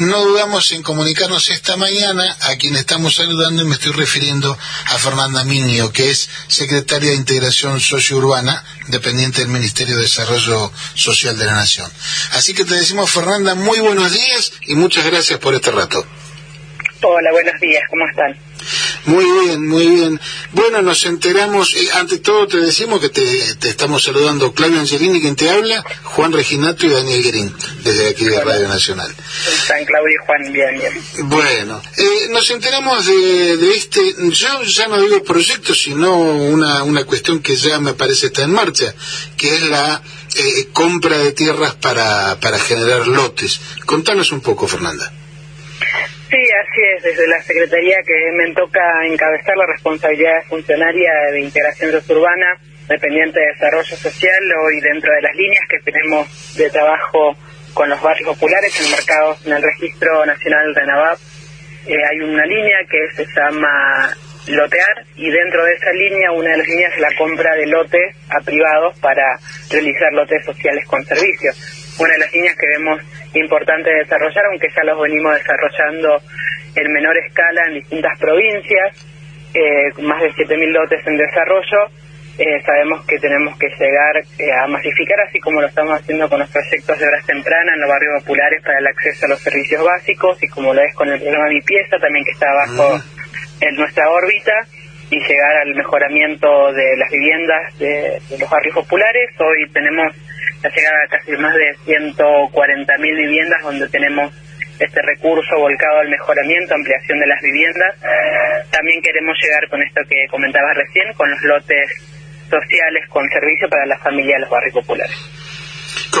no dudamos en comunicarnos esta mañana a quien estamos saludando y me estoy refiriendo a Fernanda Miño, que es secretaria de Integración Sociourbana, dependiente del Ministerio de Desarrollo Social de la Nación. Así que te decimos, Fernanda, muy buenos días y muchas gracias por este rato. Hola, buenos días, ¿cómo están? Muy bien, muy bien. Bueno, nos enteramos, eh, ante todo te decimos que te, estamos saludando Claudio Angelini, quien te habla, Juan Reginato y Daniel Guerín, desde aquí de Radio Nacional. Están Claudio y Juan, bien, bien. Bueno, eh, nos enteramos de, este, yo ya no digo proyecto, sino una, una cuestión que ya me parece está en marcha, que es la eh, compra de tierras para, para generar lotes. Contanos un poco, Fernanda. Desde la Secretaría que me toca encabezar la responsabilidad funcionaria de integración urbana, dependiente de desarrollo social, hoy dentro de las líneas que tenemos de trabajo con los barrios populares enmarcados en el Registro Nacional de NAVAP, eh, hay una línea que se llama lotear y dentro de esa línea una de las líneas es la compra de lotes a privados para realizar lotes sociales con servicios una de las líneas que vemos importante desarrollar, aunque ya los venimos desarrollando en menor escala en distintas provincias, eh, más de 7.000 lotes en desarrollo. Eh, sabemos que tenemos que llegar eh, a masificar, así como lo estamos haciendo con los proyectos de horas tempranas en los barrios populares para el acceso a los servicios básicos y como lo es con el programa Mi Pieza, también que está bajo en nuestra órbita y llegar al mejoramiento de las viviendas de los barrios populares. Hoy tenemos ya llegada a casi más de 140.000 viviendas donde tenemos este recurso volcado al mejoramiento, ampliación de las viviendas. También queremos llegar con esto que comentabas recién, con los lotes sociales con servicio para la familia de los barrios populares.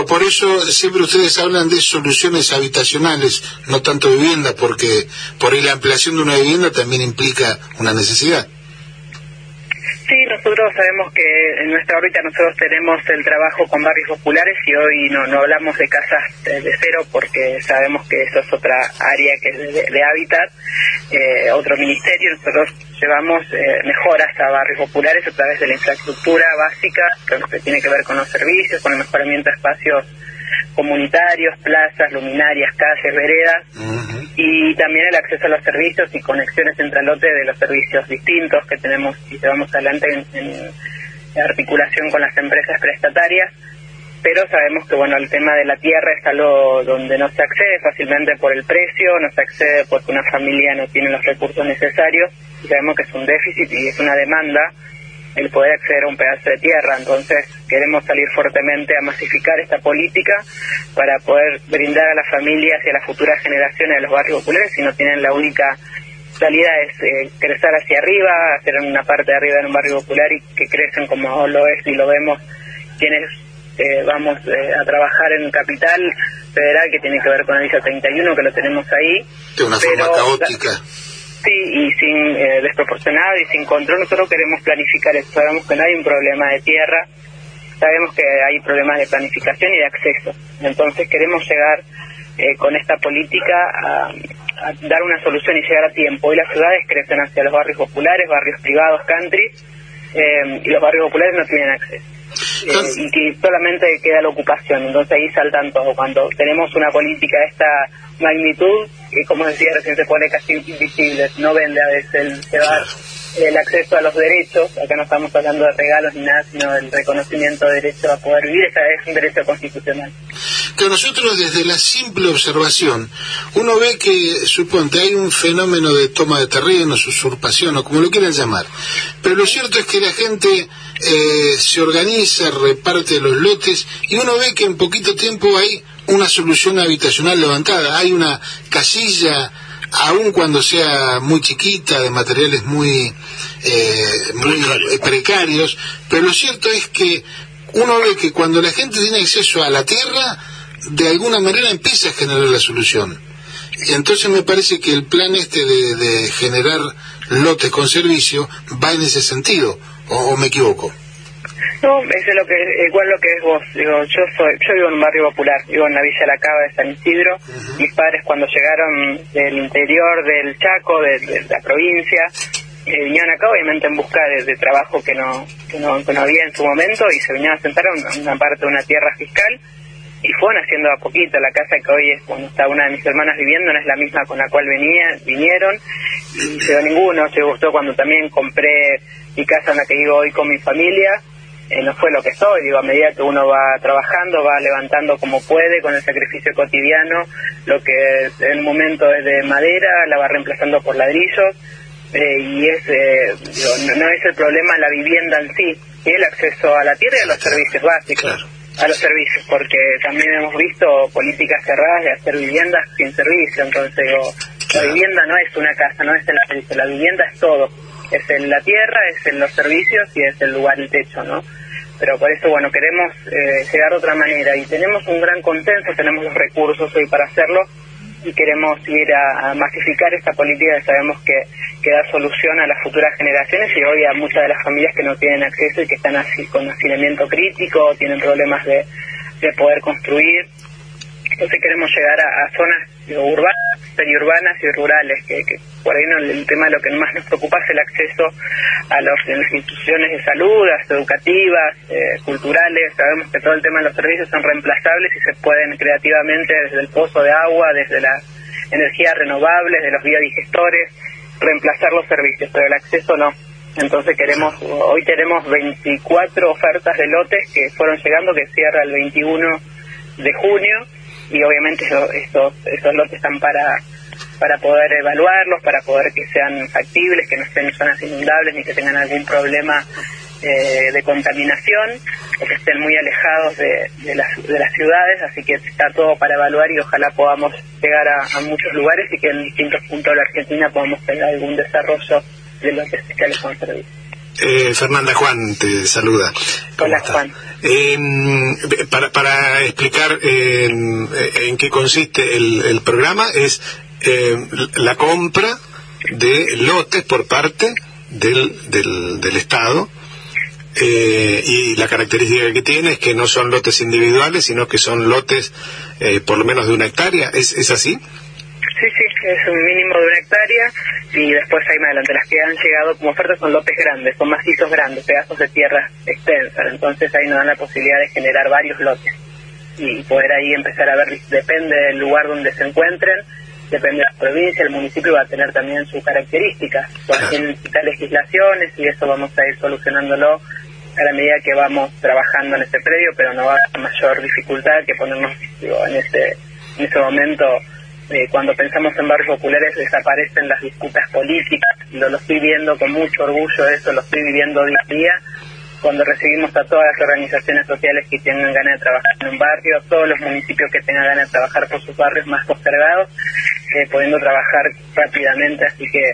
Por eso siempre ustedes hablan de soluciones habitacionales, no tanto vivienda, porque por ahí la ampliación de una vivienda también implica una necesidad. Sí, nosotros sabemos que en nuestra órbita nosotros tenemos el trabajo con barrios populares y hoy no, no hablamos de casas de, cero porque sabemos que eso es otra área que es de, hábitat, eh, otro ministerio. Nosotros llevamos eh, mejoras a barrios populares a través de la infraestructura básica, que tiene que ver con los servicios, con el mejoramiento de espacios comunitarios, plazas, luminarias, calles, veredas, y también el acceso a los servicios y conexiones entre lote de los servicios distintos que tenemos y llevamos adelante en, articulación con las empresas prestatarias. Pero sabemos que bueno el tema de la tierra es algo donde no se accede fácilmente por el precio, no se accede porque una familia no tiene los recursos necesarios. Y sabemos que es un déficit y es una demanda el poder acceder a un pedazo de tierra. Entonces queremos salir fuertemente a masificar esta política para poder brindar a las familias y a las futuras generaciones de los barrios populares si no tienen la única salida es eh, crecer hacia arriba, hacer una parte de arriba en un barrio popular y que crecen como lo es y lo vemos quienes eh, vamos eh, a trabajar en Capital Federal que tiene que ver con el ISA 31 que lo tenemos ahí. De una forma caótica. Sí, y sin eh, desproporcionado y sin control, nosotros queremos planificar esto. Sabemos que no hay un problema de tierra, sabemos que hay problemas de planificación y de acceso. Entonces queremos llegar eh, con esta política a, dar una solución y llegar a tiempo. Hoy las ciudades crecen hacia los barrios populares, barrios privados, country, eh, y los barrios populares no tienen acceso. Y que solamente queda la ocupación, entonces ahí saltan todo. Cuando tenemos una política de esta magnitud, que como decía recién se pone casi invisible, no vende a veces el llevar el acceso a los derechos, acá no estamos hablando de regalos ni nada, sino del reconocimiento de derecho a poder vivir, esa es un derecho constitucional. Que nosotros desde la simple observación, uno ve que, suponte, hay un fenómeno de toma de terrenos, usurpación o como lo quieran llamar, pero lo cierto es que la gente eh, se organiza, reparte los lotes y uno ve que en poquito tiempo hay una solución habitacional levantada. Hay una casilla, aun cuando sea muy chiquita, de materiales muy, eh, muy precarios, pero lo cierto es que uno ve que cuando la gente tiene acceso a la tierra, de alguna manera empieza a generar la solución. Y entonces me parece que el plan este de, generar lotes con servicio va en ese sentido, o me equivoco. No, es lo que, igual lo que es vos. Digo, yo soy, yo vivo en un barrio popular, vivo en la Villa La Cava de San Isidro. Mis padres cuando llegaron del interior del Chaco, de, la provincia, eh, vinieron acá obviamente en busca de, trabajo que no, que no, había en su momento y se vinieron a sentar a una, parte de una tierra fiscal y fueron haciendo a poquito. La casa que hoy es cuando está una de mis hermanas viviendo no es la misma con la cual venía, vinieron y llegó ninguno. Se gustó cuando también compré mi casa en la que vivo hoy con mi familia. Eh, no fue lo que soy, digo, a medida que uno va trabajando, va levantando como puede, con el sacrificio cotidiano, lo que en un momento es de madera, la va reemplazando por ladrillos, eh, y es, eh, digo, no, es el problema la vivienda en sí, y el acceso a la tierra y a los servicios básicos a los servicios, porque también hemos visto políticas cerradas de hacer viviendas sin servicio, entonces la vivienda no es una casa, no es el servicio, la vivienda es todo, es en la tierra, es en los servicios y es el lugar, el techo, ¿no? Pero por eso, bueno, queremos eh, llegar de otra manera y tenemos un gran consenso, tenemos los recursos hoy para hacerlo y queremos ir a, masificar esta política que sabemos que, que, da solución a las futuras generaciones y hoy a muchas de las familias que no tienen acceso y que están así con hacinamiento crítico, tienen problemas de, de poder construir. Entonces queremos llegar a, zonas urbanas, periurbanas y rurales, que, por ahí no, el tema de lo que más nos preocupa es el acceso a, las instituciones de salud, a las educativas, eh, culturales. Sabemos que todo el tema de los servicios son reemplazables y se pueden creativamente desde el pozo de agua, desde las energías renovables, de los biodigestores, reemplazar los servicios, pero el acceso no. Entonces queremos, hoy tenemos 24 ofertas de lotes que fueron llegando, que cierra el 21 de junio y obviamente estos, estos lotes están para para poder evaluarlos, para poder que sean factibles, que no estén en zonas inundables ni que tengan algún problema eh, de contaminación que estén muy alejados de, de, las, de las ciudades, así que está todo para evaluar y ojalá podamos llegar a, muchos lugares y que en distintos puntos de la Argentina podamos tener algún desarrollo de los especiales con servicio. Eh, Fernanda Juan te saluda. Hola Juan. Em, para, para explicar em, en qué consiste el, el programa, es em, la compra de lotes por parte del, del, del Estado eh, y la característica que tiene es que no son lotes individuales, sino que son lotes eh, por lo menos de una hectárea. ¿Es, ¿Es así? Es un mínimo de una hectárea y después ahí más adelante las que han llegado como ofertas son lotes grandes, son macizos grandes, pedazos de tierra extensas, entonces ahí nos dan la posibilidad de generar varios lotes y poder ahí empezar a ver, depende del lugar donde se encuentren, depende de la provincia, el municipio va a tener también sus características, tienen legislaciones y eso vamos a ir solucionándolo a la medida que vamos trabajando en este predio, pero no va a haber mayor dificultad que ponernos en ese en ese momento eh, cuando pensamos en barrios populares desaparecen las disputas políticas, lo, estoy viendo con mucho orgullo eso, lo estoy viviendo día a día, cuando recibimos a todas las organizaciones sociales que tengan ganas de trabajar en un barrio, a todos los municipios que tengan ganas de trabajar por sus barrios más postergados, eh, pudiendo trabajar rápidamente, así que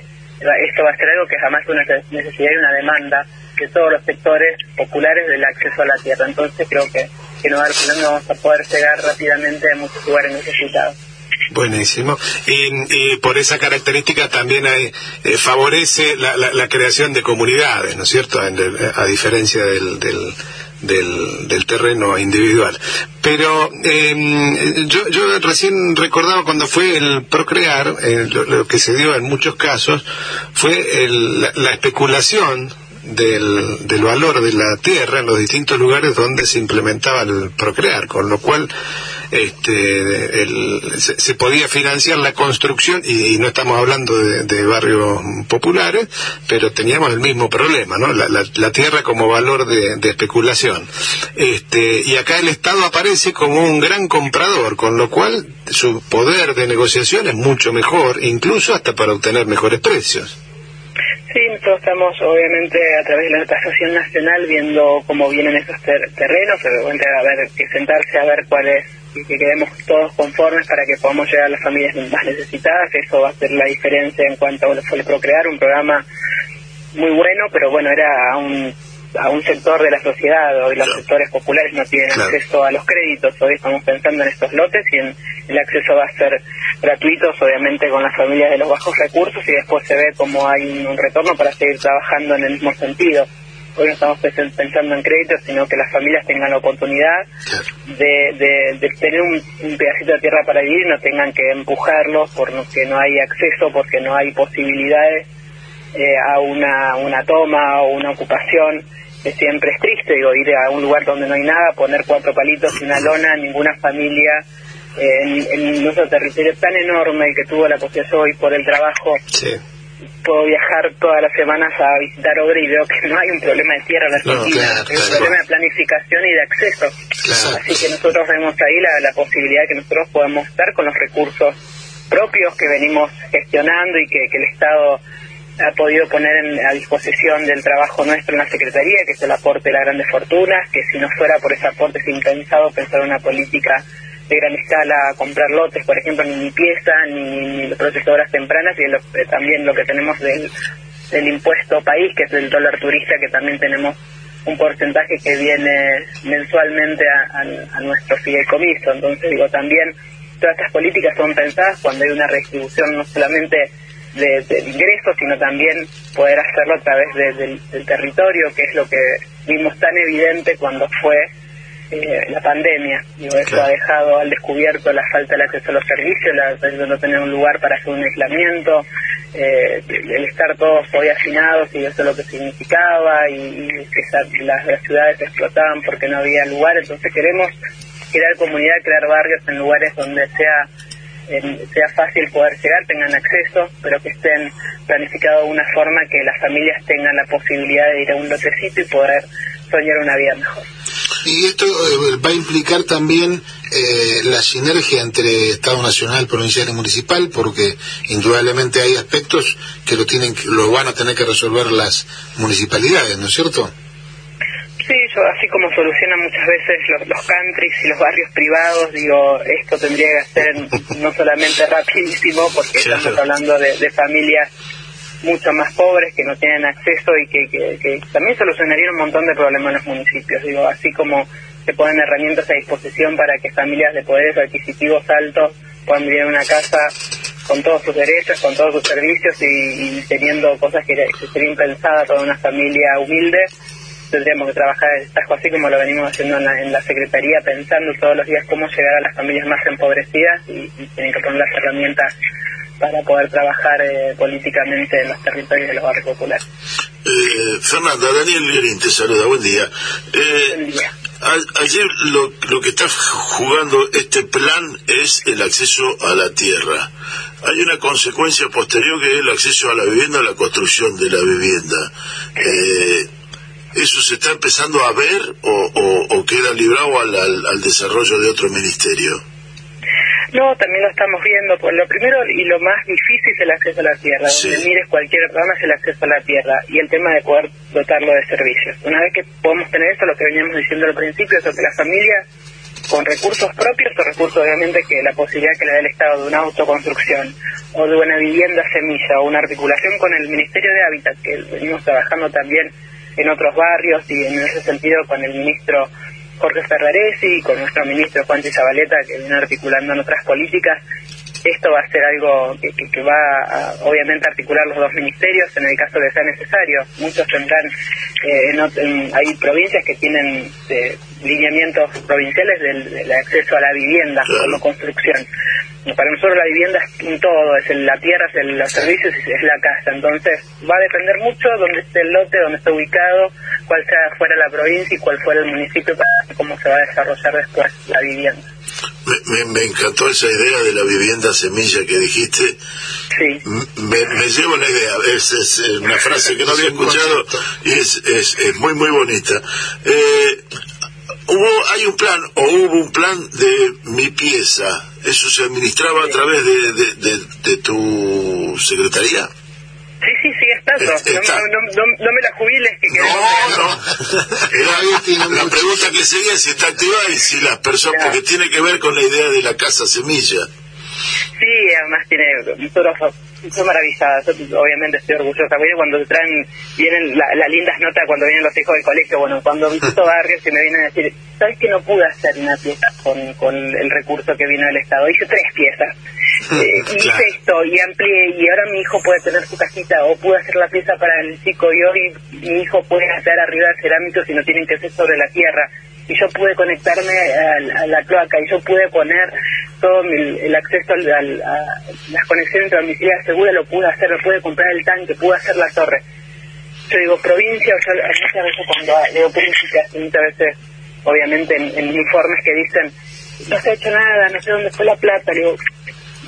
esto va a ser algo que jamás una necesidad y una demanda de todos los sectores populares del acceso a la tierra. Entonces creo que, que no vamos a poder llegar rápidamente a muchos lugares necesitados. Buenísimo. Y, por esa característica también hay, eh, favorece la, la, creación de comunidades, ¿no es cierto? a diferencia del, del, terreno individual. Pero em, yo, yo recién recordaba cuando fue el procrear, eh, lo, que se dio en muchos casos fue el, la especulación del, del valor de la tierra en los distintos lugares donde se implementaba el procrear, con lo cual este, el, se, podía financiar la construcción, y, no estamos hablando de, barrios populares, pero teníamos el mismo problema, ¿no? La, la, tierra como valor de, de, especulación. Este, y acá el Estado aparece como un gran comprador, con lo cual su poder de negociación es mucho mejor, incluso hasta para obtener mejores precios. Sí, estamos obviamente a través de la tasación nacional viendo cómo vienen esos terrenos, obviamente a ver que sentarse a ver cuál es que quedemos todos conformes para que podamos llegar a las familias más necesitadas, eso va a ser la diferencia en cuanto a fue procrear un programa muy bueno, pero bueno, era un a un sector de la sociedad, hoy los sectores populares no tienen acceso a los créditos, hoy estamos pensando en estos lotes y en, el acceso va a ser gratuito, obviamente con las familias de los bajos recursos y después se ve como hay un, retorno para seguir trabajando en el mismo sentido. Hoy no estamos pensando en créditos, sino que las familias tengan la oportunidad de, de, tener un, pedacito de tierra para vivir, no tengan que empujarlos porque no hay acceso, porque no hay posibilidades eh, a una, una toma o una ocupación siempre es triste, digo, ir a un lugar donde no hay nada, poner cuatro palitos y una lona, ninguna familia en, en, nuestro territorio tan enorme que tuvo la posibilidad hoy por el trabajo. Puedo viajar todas las semanas a visitar obra y veo que no hay un problema de tierra en la Argentina, hay un problema de planificación y de acceso. Así que nosotros vemos ahí la, la posibilidad de que nosotros podamos estar con los recursos propios que venimos gestionando y que, que el Estado ha podido poner a disposición del trabajo nuestro en la Secretaría, que es el aporte de las grandes fortunas, que si no fuera por ese aporte sin pensado pensar una política de gran escala, comprar lotes, por ejemplo, ni limpieza, ni, ni procesadoras tempranas, y eh, también lo que tenemos del, del impuesto país, que es el dólar turista, que también tenemos un porcentaje que viene mensualmente a, a, a nuestro fideicomiso. Entonces, digo, también todas estas políticas son pensadas cuando hay una redistribución no solamente de, ingresos, sino también poder hacerlo a través del, territorio, que es lo que vimos tan evidente cuando fue eh, la pandemia. Digo, eso ha dejado al descubierto la falta de acceso a los servicios, la no tener un lugar para hacer un aislamiento, eh, el estar todos hoy hacinados y eso es lo que significaba, y, que las, las ciudades explotaban porque no había lugar. Entonces queremos crear comunidad, crear barrios en lugares donde sea sea fácil poder llegar, tengan acceso, pero que estén planificados de una forma que las familias tengan la posibilidad de ir a un lotecito y poder soñar una vida mejor. Y esto eh, va a implicar también eh, la sinergia entre Estado Nacional, Provincial y Municipal, porque indudablemente hay aspectos que lo tienen, lo van a tener que resolver las municipalidades, ¿no es cierto? Yo así como solucionan muchas veces los, los countries y los barrios privados, digo, esto tendría que ser no solamente rapidísimo, porque estamos hablando de, familias mucho más pobres que no tienen acceso y que, que, también solucionarían un montón de problemas en los municipios. Digo, así como se ponen herramientas a disposición para que familias de poderes adquisitivos altos puedan vivir en una casa con todos sus derechos, con todos sus servicios y, teniendo cosas que, que serían pensadas para una familia humilde tendríamos que trabajar el tajo así como lo venimos haciendo en la, Secretaría, pensando todos los días cómo llegar a las familias más empobrecidas y, tienen que poner las herramientas para poder trabajar eh, políticamente en los territorios de los barrios populares. Eh, Fernanda, Daniel Lerín te saluda, buen día. Eh, buen día. ayer lo, lo que está jugando este plan es el acceso a la tierra. Hay una consecuencia posterior que es el acceso a la vivienda, la construcción de la vivienda. Eh, ¿Eso se está empezando a ver o, queda librado al, al, desarrollo de otro ministerio? No, también lo estamos viendo. Por lo primero y lo más difícil es el acceso a la tierra. Donde mires cualquier programa es el acceso a la tierra y el tema de poder dotarlo de servicios. Una vez que podemos tener eso, lo que veníamos diciendo al principio, es que las familias con recursos propios o recursos obviamente que la posibilidad que le da el Estado de una autoconstrucción o de una vivienda semilla o una articulación con el Ministerio de Hábitat, que venimos trabajando también en otros barrios y en ese sentido con el ministro Jorge Ferraresi y con nuestro ministro Juan Zabaleta que viene articulando en otras políticas. Esto va a ser algo que, que, va a, obviamente articular los dos ministerios en el caso de sea necesario. Muchos tendrán, eh, hay provincias que tienen eh, lineamientos provinciales del, acceso a la vivienda como construcción para nosotros la vivienda es todo, es la tierra, es los servicios es la casa. Entonces va a depender mucho dónde esté el lote, dónde esté ubicado, cuál sea fuera la provincia y cuál fuera el municipio para cómo se va a desarrollar después la vivienda. Me, encantó esa idea de la vivienda semilla que dijiste. Sí. Me, me llevo la idea. Es, es, una frase que no había escuchado y es, es, es muy, muy bonita. Eh, hubo hay un plan o hubo un plan de mi pieza eso se administraba a través de, de, tu secretaría sí sí sigue estando no, no, me la jubiles que no no. La pregunta que seguía es si está activada y si las personas porque tiene que ver con la idea de la casa semilla. Sí además tiene nosotros estoy maravillada, obviamente estoy orgullosa. cuando te traen, vienen las lindas notas cuando vienen los hijos del colegio, bueno, cuando visito barrios y me vienen a decir, ¿sabes que no pude hacer una pieza con, con el recurso que vino del Estado? Hice tres piezas. Eh, y hice esto y amplié y ahora mi hijo puede tener su casita o pude hacer la pieza para el chico y hoy mi hijo puede hacer arriba de cerámicos y no tienen que ser sobre la tierra y yo pude conectarme a, la cloaca y yo pude poner todo el acceso a, las conexiones domiciliarias seguras, lo pude hacer, lo pude comprar el tanque, pude hacer la torre. yo digo provincia, yo muchas veces cuando leo críticas, muchas veces, obviamente, en, informes que dicen, no se ha hecho nada, no sé dónde fue la plata, digo,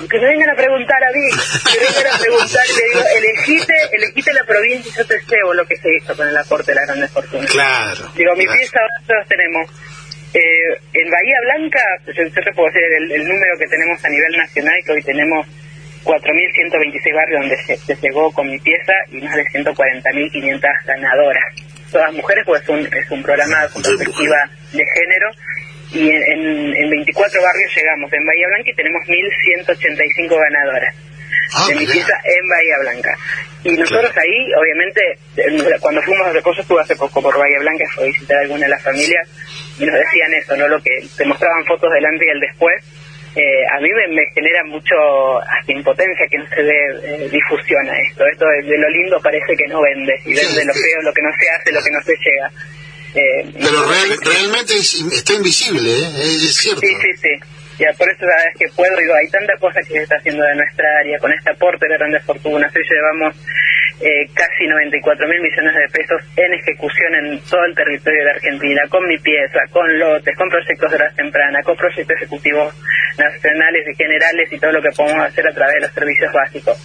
que me vengan a preguntar a mí, que vengan a preguntar y le digo, elegiste, elegiste la provincia y yo te cebo lo que se hizo con el aporte de las grandes fortunas. Claro. Digo, mi pieza nosotros tenemos eh, en Bahía Blanca, yo, te puedo decir el, número que tenemos a nivel nacional, que hoy tenemos 4.126 barrios donde se, llegó con mi pieza y más de 140.500 ganadoras. Todas mujeres, pues es un, es un programa con perspectiva de género y en, en, 24 barrios llegamos en Bahía Blanca y tenemos 1.185 ganadoras ah, de mi pieza en Bahía Blanca. Y nosotros ahí, obviamente, cuando fuimos a Recoso, estuve hace poco por Bahía Blanca, fue a visitar a alguna de las familias y nos decían eso, ¿no? Lo que te mostraban fotos del antes y el después. Eh, a mí me, genera mucho hasta impotencia que no se dé eh, difusión a esto. Esto de, lo lindo parece que no vende, y vende lo feo, lo que no se hace, lo que no se llega. Eh, Pero realmente está invisible, es cierto. Sí, sí, sí. Ya, por eso cada vez que puedo, digo, hay tanta cosa que se está haciendo de nuestra área con este aporte de grandes fortunas. Hoy llevamos eh, casi 94 mil millones de pesos en ejecución en todo el territorio de Argentina, con mi pieza, con lotes, con proyectos de la temprana, con proyectos ejecutivos nacionales y generales y todo lo que podemos hacer a través de los servicios básicos.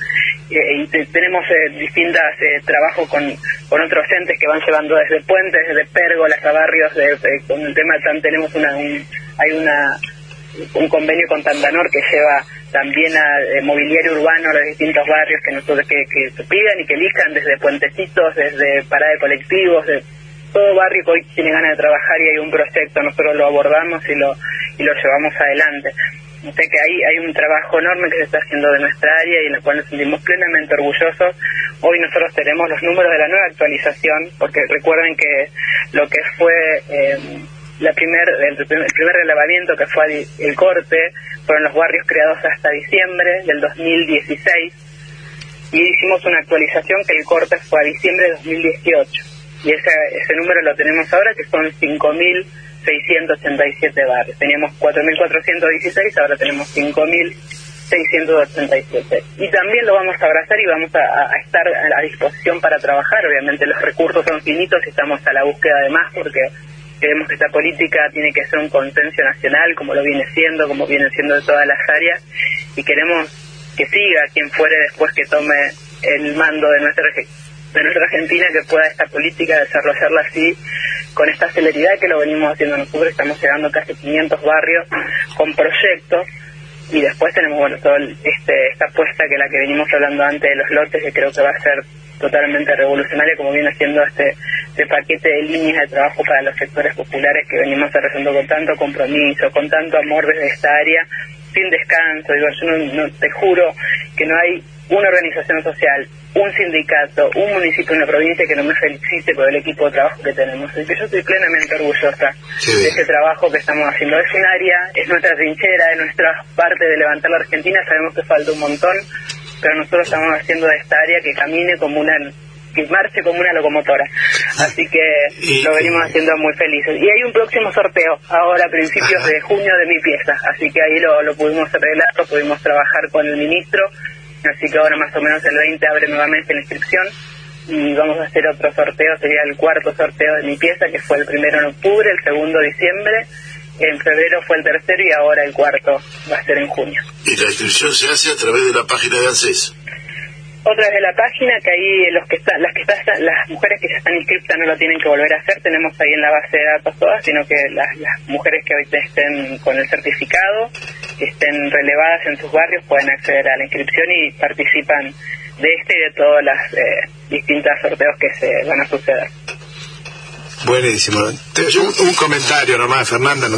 Eh, y tenemos eh, distintos trabajos con, con otros entes que van llevando desde puentes, desde pérgolas a barrios, de, con el tema tan tenemos una, hay una un convenio con Tandanor que lleva también a eh, mobiliario urbano a los distintos barrios que nosotros que, que pidan y que elijan desde puentecitos, desde parada de colectivos, de todo barrio que hoy tiene ganas de trabajar y hay un proyecto, nosotros lo abordamos y lo, y lo llevamos adelante. Sé que ahí hay un trabajo enorme que se está haciendo de nuestra área y en el cual nos sentimos plenamente orgullosos. Hoy nosotros tenemos los números de la nueva actualización, porque recuerden que lo que fue eh, la primer, el, primer relevamiento que fue el corte fueron los barrios creados hasta diciembre del 2016 y hicimos una actualización que el corte fue a diciembre de 2018 y ese, ese número lo tenemos ahora que son 5.687 barrios. Teníamos 4.416, ahora tenemos 5.687. Y también lo vamos a abrazar y vamos a, a, estar a disposición para trabajar. Obviamente los recursos son finitos y estamos a la búsqueda de más porque Creemos que esta política tiene que ser un consenso nacional, como lo viene siendo, como viene siendo de todas las áreas, y queremos que siga quien fuere después que tome el mando de nuestra de nuestra Argentina que pueda esta política desarrollarla así con esta celeridad que lo venimos haciendo nosotros estamos llegando casi 500 barrios con proyectos y después tenemos bueno todo este esta apuesta que la que venimos hablando antes de los lotes que creo que va a ser totalmente revolucionaria como viene siendo este, este paquete de líneas de trabajo para los sectores populares que venimos desarrollando con tanto compromiso, con tanto amor desde esta área, sin descanso. Digo, yo no, te juro que no hay una organización social, un sindicato, un municipio, una provincia que no me felicite por el equipo de trabajo que tenemos. Y que yo estoy plenamente orgullosa de este trabajo que estamos haciendo. Es un área, es nuestra trinchera, es nuestra parte de levantar la Argentina. Sabemos que falta un montón, pero nosotros estamos haciendo de esta área que camine como una que marche como una locomotora. Así que lo venimos haciendo muy felices. Y hay un próximo sorteo, ahora a principios de junio de mi pieza, así que ahí lo, lo pudimos arreglar, lo pudimos trabajar con el ministro, así que ahora más o menos el 20 abre nuevamente la inscripción. Y vamos a hacer otro sorteo, sería el cuarto sorteo de mi pieza, que fue el primero en octubre, el segundo diciembre en febrero fue el tercero y ahora el cuarto va a ser en junio. ¿Y la inscripción se hace a través de la página de ANSES? Otra vez de la página, que ahí los que están, las que están, las mujeres que ya están inscritas no lo tienen que volver a hacer, tenemos ahí en la base de datos todas, sino que las, mujeres que hoy estén con el certificado, que estén relevadas en sus barrios, pueden acceder a la inscripción y participan de este y de todas las eh, distintas sorteos que se van a suceder. Buenísimo. Un, comentario nomás, Fernanda.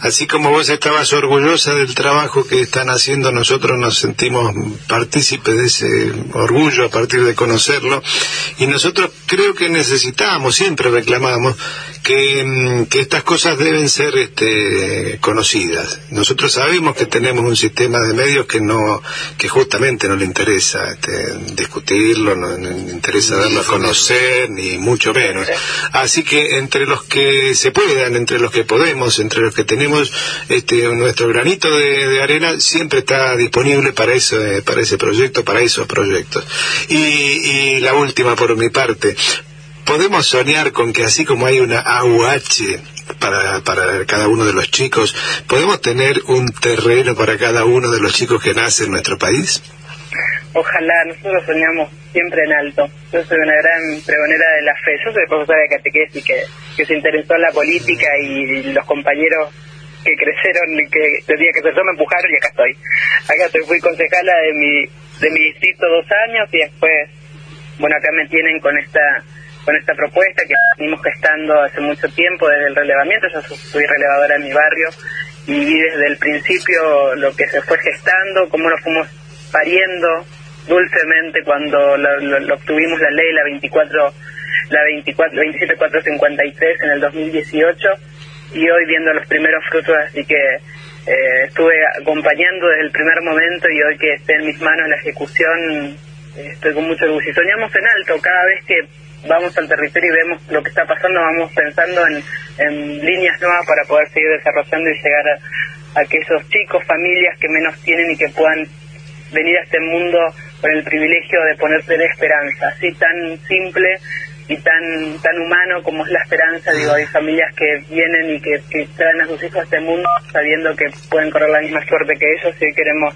Así como vos estabas orgullosa del trabajo que están haciendo, nosotros nos sentimos partícipes de ese orgullo a partir de conocerlo. Y nosotros creo que necesitamos, siempre reclamamos, que, mm, que estas cosas deben ser este, conocidas. Nosotros sabemos que tenemos un sistema de medios que no, que justamente no le interesa este, discutirlo, no, le interesa darlo a conocer, ni mucho menos. Así que entre los que se puedan, entre los que podemos, entre los que tenemos este, nuestro granito de, arena, siempre está disponible para, eso, para ese proyecto, para esos proyectos. Y, y la última por mi parte, podemos soñar con que así como hay una AUH para, para cada uno de los chicos, ¿podemos tener un terreno para cada uno de los chicos que nacen en nuestro país? Ojalá, nosotros soñamos siempre en alto. Yo soy una gran pregonera de la fe. Yo soy profesora de catequesis que, que se interesó en la política y los compañeros que crecieron que tenía que ser yo me empujaron y acá estoy. Acá estoy, fui concejala de mi, de mi distrito dos años y después, bueno, acá me tienen con esta con esta propuesta que venimos gestando hace mucho tiempo desde el relevamiento. Yo soy relevadora en mi barrio y vi desde el principio lo que se fue gestando, cómo lo fuimos pariendo dulcemente cuando lo, obtuvimos la ley, la 24, la 24, 27453 en el 2018 y hoy viendo los primeros frutos, así que eh, estuve acompañando desde el primer momento y hoy que esté en mis manos la ejecución, estoy con mucho orgullo. Y soñamos en alto, cada vez que vamos al territorio y vemos lo que está pasando, vamos pensando en, en líneas nuevas para poder seguir desarrollando y llegar a, a aquellos chicos, familias que menos tienen y que puedan venir a este mundo con el privilegio de ponerse de esperanza, así tan simple y tan tan humano como es la esperanza, digo, hay familias que vienen y que, traen a sus hijos a este mundo sabiendo que pueden correr la misma suerte que ellos y queremos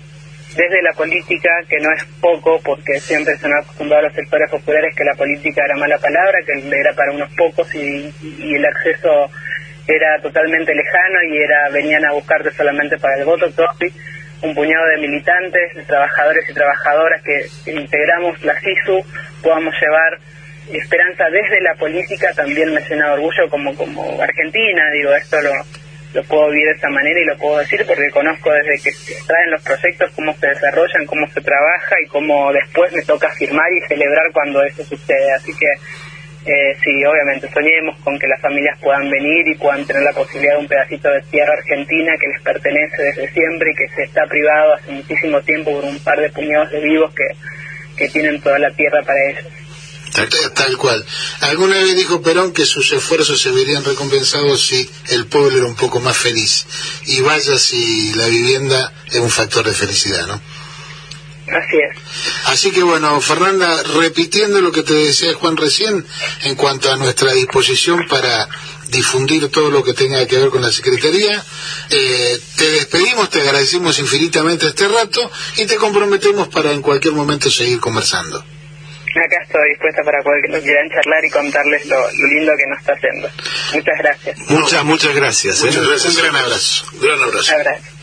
desde la política, que no es poco, porque siempre se nos acostumbrado los sectores populares que la política era mala palabra, que era para unos pocos y, el acceso era totalmente lejano y era venían a buscarte solamente para el voto, un puñado de militantes, de trabajadores y trabajadoras que integramos la CISU, podamos llevar esperanza desde la política, también me llena de orgullo como, como argentina, digo, esto lo, lo puedo vivir de esa manera y lo puedo decir porque conozco desde que traen los proyectos cómo se desarrollan, cómo se trabaja y cómo después me toca firmar y celebrar cuando eso sucede. Así que eh, sí, obviamente, soñemos con que las familias puedan venir y puedan tener la posibilidad de un pedacito de tierra argentina que les pertenece desde siempre y que se está privado hace muchísimo tiempo por un par de puñados de vivos que, que tienen toda la tierra para ellos. Tal, cual. Alguna vez dijo Perón que sus esfuerzos se verían recompensados si el pueblo era un poco más feliz. Y vaya si la vivienda es un factor de felicidad, ¿no? Así es. Así que bueno, Fernanda, repitiendo lo que te decía Juan recién en cuanto a nuestra disposición para difundir todo lo que tenga que ver con la Secretaría, eh, te despedimos, te agradecemos infinitamente este rato y te comprometemos para en cualquier momento seguir conversando. Acá estoy dispuesta para cualquier que quieran charlar y contarles lo, lindo que nos está haciendo. Muchas gracias. Muchas, muchas gracias. ¿eh? Muchas gracias. Un gran abrazo. Un gran abrazo.